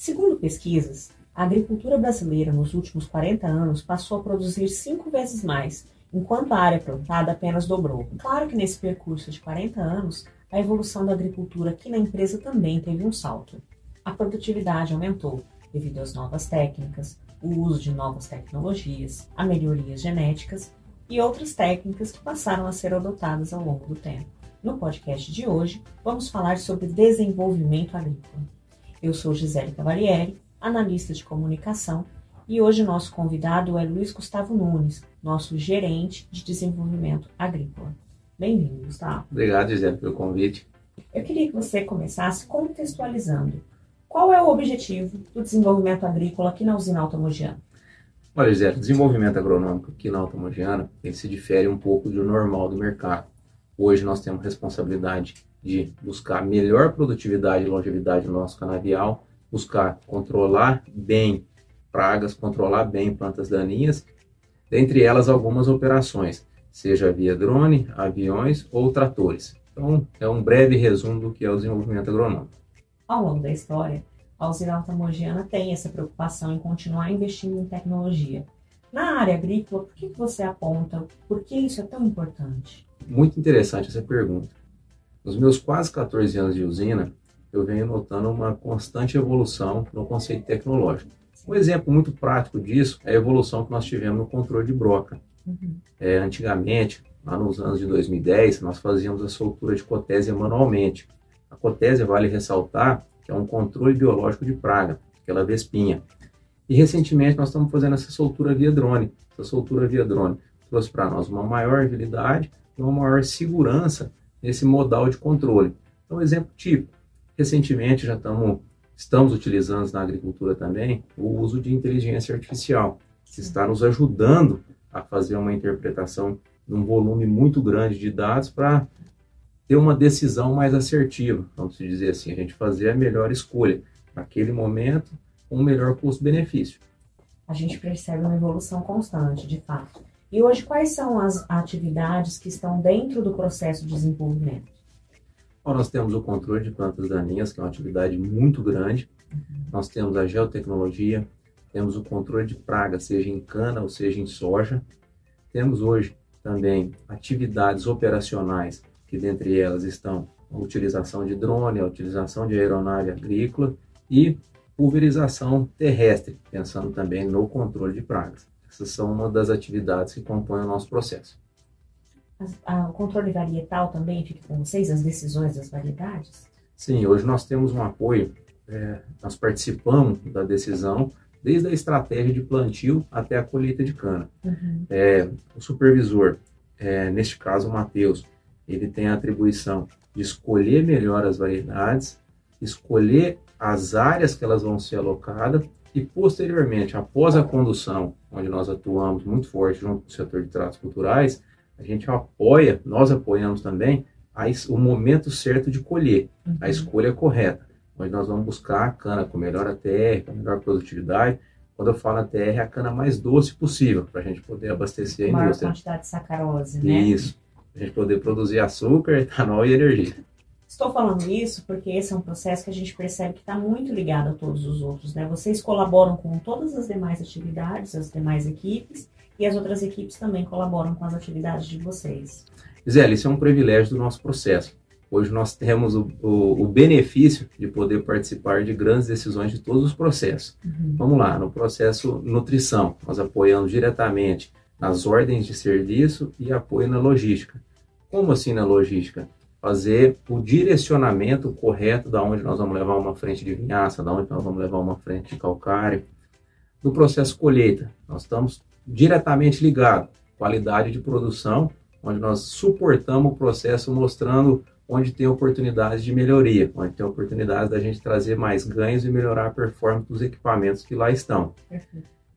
Segundo pesquisas, a agricultura brasileira nos últimos 40 anos passou a produzir cinco vezes mais, enquanto a área plantada apenas dobrou. Claro que nesse percurso de 40 anos, a evolução da agricultura aqui na empresa também teve um salto. A produtividade aumentou devido às novas técnicas, o uso de novas tecnologias, a melhorias genéticas e outras técnicas que passaram a ser adotadas ao longo do tempo. No podcast de hoje, vamos falar sobre desenvolvimento agrícola. Eu sou Gisele Cavalieri, analista de comunicação, e hoje nosso convidado é Luiz Gustavo Nunes, nosso gerente de desenvolvimento agrícola. Bem-vindo, Gustavo. Obrigado, Gisele, pelo convite. Eu queria que você começasse contextualizando qual é o objetivo do desenvolvimento agrícola aqui na usina Altamogiana. Olha, Gisele, o desenvolvimento agronômico aqui na Altamogiana ele se difere um pouco do normal do mercado. Hoje nós temos responsabilidade de buscar melhor produtividade e longevidade no nosso canavial, buscar controlar bem pragas, controlar bem plantas daninhas, dentre elas algumas operações, seja via drone, aviões ou tratores. Então, é um breve resumo do que é o desenvolvimento agronômico. Ao longo da história, a usina altamogiana tem essa preocupação em continuar investindo em tecnologia. Na área agrícola, por que você aponta? Por que isso é tão importante? Muito interessante essa pergunta. Nos meus quase 14 anos de usina, eu venho notando uma constante evolução no conceito tecnológico. Um exemplo muito prático disso é a evolução que nós tivemos no controle de broca. Uhum. É, antigamente, lá nos anos de 2010, nós fazíamos a soltura de cotésia manualmente. A cotésia, vale ressaltar, que é um controle biológico de praga, aquela vespinha. E recentemente nós estamos fazendo essa soltura via drone. Essa soltura via drone trouxe para nós uma maior agilidade e uma maior segurança nesse modal de controle. Então, exemplo típico. Recentemente já estamos, estamos utilizando na agricultura também o uso de inteligência artificial, que está nos ajudando a fazer uma interpretação num volume muito grande de dados para ter uma decisão mais assertiva, vamos dizer assim, a gente fazer a melhor escolha naquele momento com o melhor custo-benefício. A gente percebe uma evolução constante, de fato. E hoje, quais são as atividades que estão dentro do processo de desenvolvimento? Bom, nós temos o controle de plantas daninhas, que é uma atividade muito grande. Uhum. Nós temos a geotecnologia, temos o controle de praga, seja em cana ou seja em soja. Temos hoje também atividades operacionais, que dentre elas estão a utilização de drone, a utilização de aeronave agrícola e pulverização terrestre, pensando também no controle de pragas. Essas são uma das atividades que compõem o nosso processo. A, o controle varietal também fica com vocês, as decisões das variedades? Sim, hoje nós temos um apoio, é, nós participamos da decisão desde a estratégia de plantio até a colheita de cana. Uhum. É, o supervisor, é, neste caso o Matheus, ele tem a atribuição de escolher melhor as variedades, escolher as áreas que elas vão ser alocadas e posteriormente, após a condução, onde nós atuamos muito forte junto com o setor de tratos culturais, a gente apoia, nós apoiamos também a, o momento certo de colher, uhum. a escolha correta, onde nós vamos buscar a cana com melhor ATR, com melhor produtividade. Quando eu falo ATR, é a cana mais doce possível, para a gente poder abastecer a Maior indústria. Maior quantidade de sacarose, né? Isso, para a gente poder produzir açúcar, etanol e energia. Estou falando isso porque esse é um processo que a gente percebe que está muito ligado a todos os outros. Né? Vocês colaboram com todas as demais atividades, as demais equipes, e as outras equipes também colaboram com as atividades de vocês. Zé, isso é um privilégio do nosso processo. Hoje nós temos o, o, o, benefício de poder participar de grandes decisões de todos os processos. Uhum. Vamos lá, no processo nutrição, nós apoiamos diretamente nas ordens de serviço e apoio na logística. Como assim na logística? Fazer o direcionamento correto da onde nós vamos levar uma frente de vinhaça, da onde nós vamos levar uma frente de calcário. No processo colheita, nós estamos diretamente ligados qualidade de produção, onde nós suportamos o processo mostrando onde tem oportunidades de melhoria, onde tem oportunidades da gente trazer mais ganhos e melhorar a performance dos equipamentos que lá estão.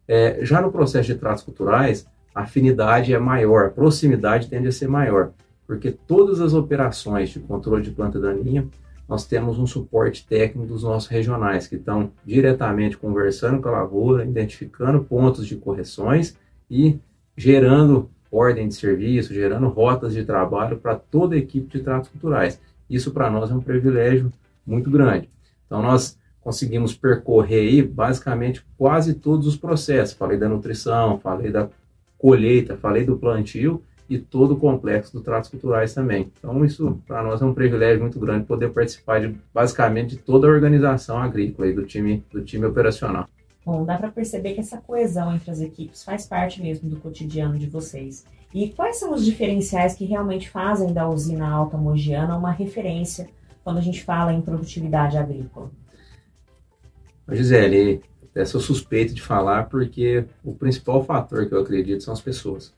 É, já no processo de tratos culturais, a afinidade é maior, a proximidade tende a ser maior porque todas as operações de controle de planta daninha, nós temos um suporte técnico dos nossos regionais, que estão diretamente conversando com a lavoura, identificando pontos de correções e gerando ordem de serviço, gerando rotas de trabalho para toda a equipe de tratos culturais. Isso para nós é um privilégio muito grande. Então nós conseguimos percorrer aí basicamente quase todos os processos. Falei da nutrição, falei da colheita, falei do plantio e todo o complexo dos tratos culturais também. Então isso para nós é um privilégio muito grande poder participar de basicamente de toda a organização agrícola e do time do time operacional. Bom, dá para perceber que essa coesão entre as equipes faz parte mesmo do cotidiano de vocês. E quais são os diferenciais que realmente fazem da usina Alta Mogiana uma referência quando a gente fala em produtividade agrícola? Gisele, até sou suspeito de falar porque o principal fator que eu acredito são as pessoas.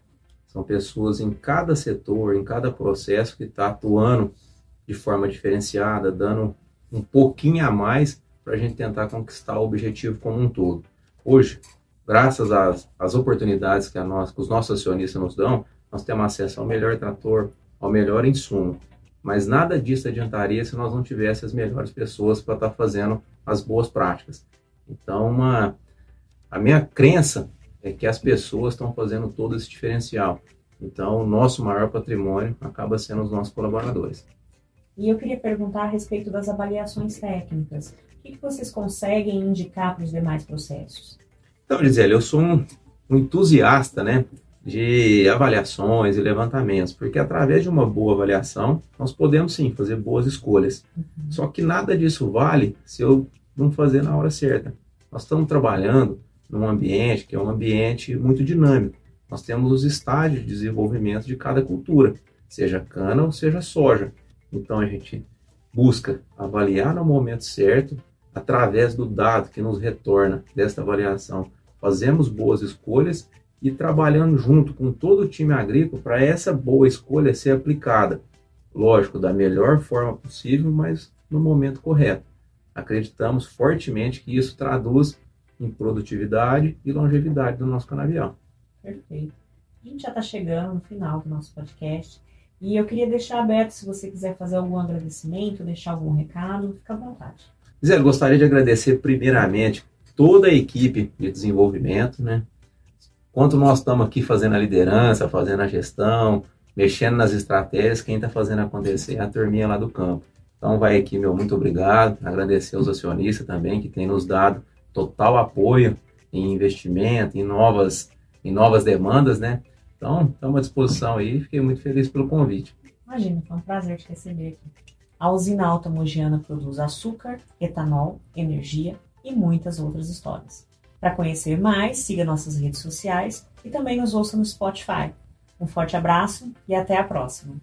São pessoas em cada setor, em cada processo que está atuando de forma diferenciada, dando um pouquinho a mais para a gente tentar conquistar o objetivo como um todo. Hoje, graças às, às oportunidades que, a nós, que os nossos acionistas nos dão, nós temos acesso ao melhor trator, ao melhor insumo. Mas nada disso adiantaria se nós não tivéssemos as melhores pessoas para estar tá fazendo as boas práticas. Então, uma, a minha crença é que as pessoas estão fazendo todo esse diferencial. Então, o nosso maior patrimônio acaba sendo os nossos colaboradores. E eu queria perguntar a respeito das avaliações técnicas. O que, vocês conseguem indicar para os demais processos? Então, Gisele, eu sou um, um entusiasta né, de avaliações e levantamentos, porque através de uma boa avaliação, nós podemos sim fazer boas escolhas. Uhum. Só que nada disso vale se eu não fazer na hora certa. Nós estamos trabalhando num ambiente que é um ambiente muito dinâmico. Nós temos os estágios de desenvolvimento de cada cultura, seja cana ou seja soja. Então a gente busca avaliar no momento certo, através do dado que nos retorna desta avaliação, fazemos boas escolhas e trabalhando junto com todo o time agrícola para essa boa escolha ser aplicada. Lógico, da melhor forma possível, mas no momento correto. Acreditamos fortemente que isso traduz em produtividade e longevidade do nosso canavial. Perfeito. A gente já está chegando no final do nosso podcast e eu queria deixar aberto se você quiser fazer algum agradecimento, deixar algum recado, fica à vontade. Zé, gostaria de agradecer primeiramente toda a equipe de desenvolvimento, né? Quanto nós estamos aqui fazendo a liderança, fazendo a gestão, mexendo nas estratégias, quem está fazendo acontecer é a turminha lá do campo. Então vai aqui meu muito obrigado, agradecer aos acionistas também que têm nos dado total apoio em investimento, em novas, em novas demandas, né? Então, estamos à disposição aí, fiquei muito feliz pelo convite. Imagina, foi um prazer te receber aqui. A usina Alta Mogiana produz açúcar, etanol, energia e muitas outras histórias. Para conhecer mais, siga nossas redes sociais e também nos ouça no Spotify. Um forte abraço e até a próxima!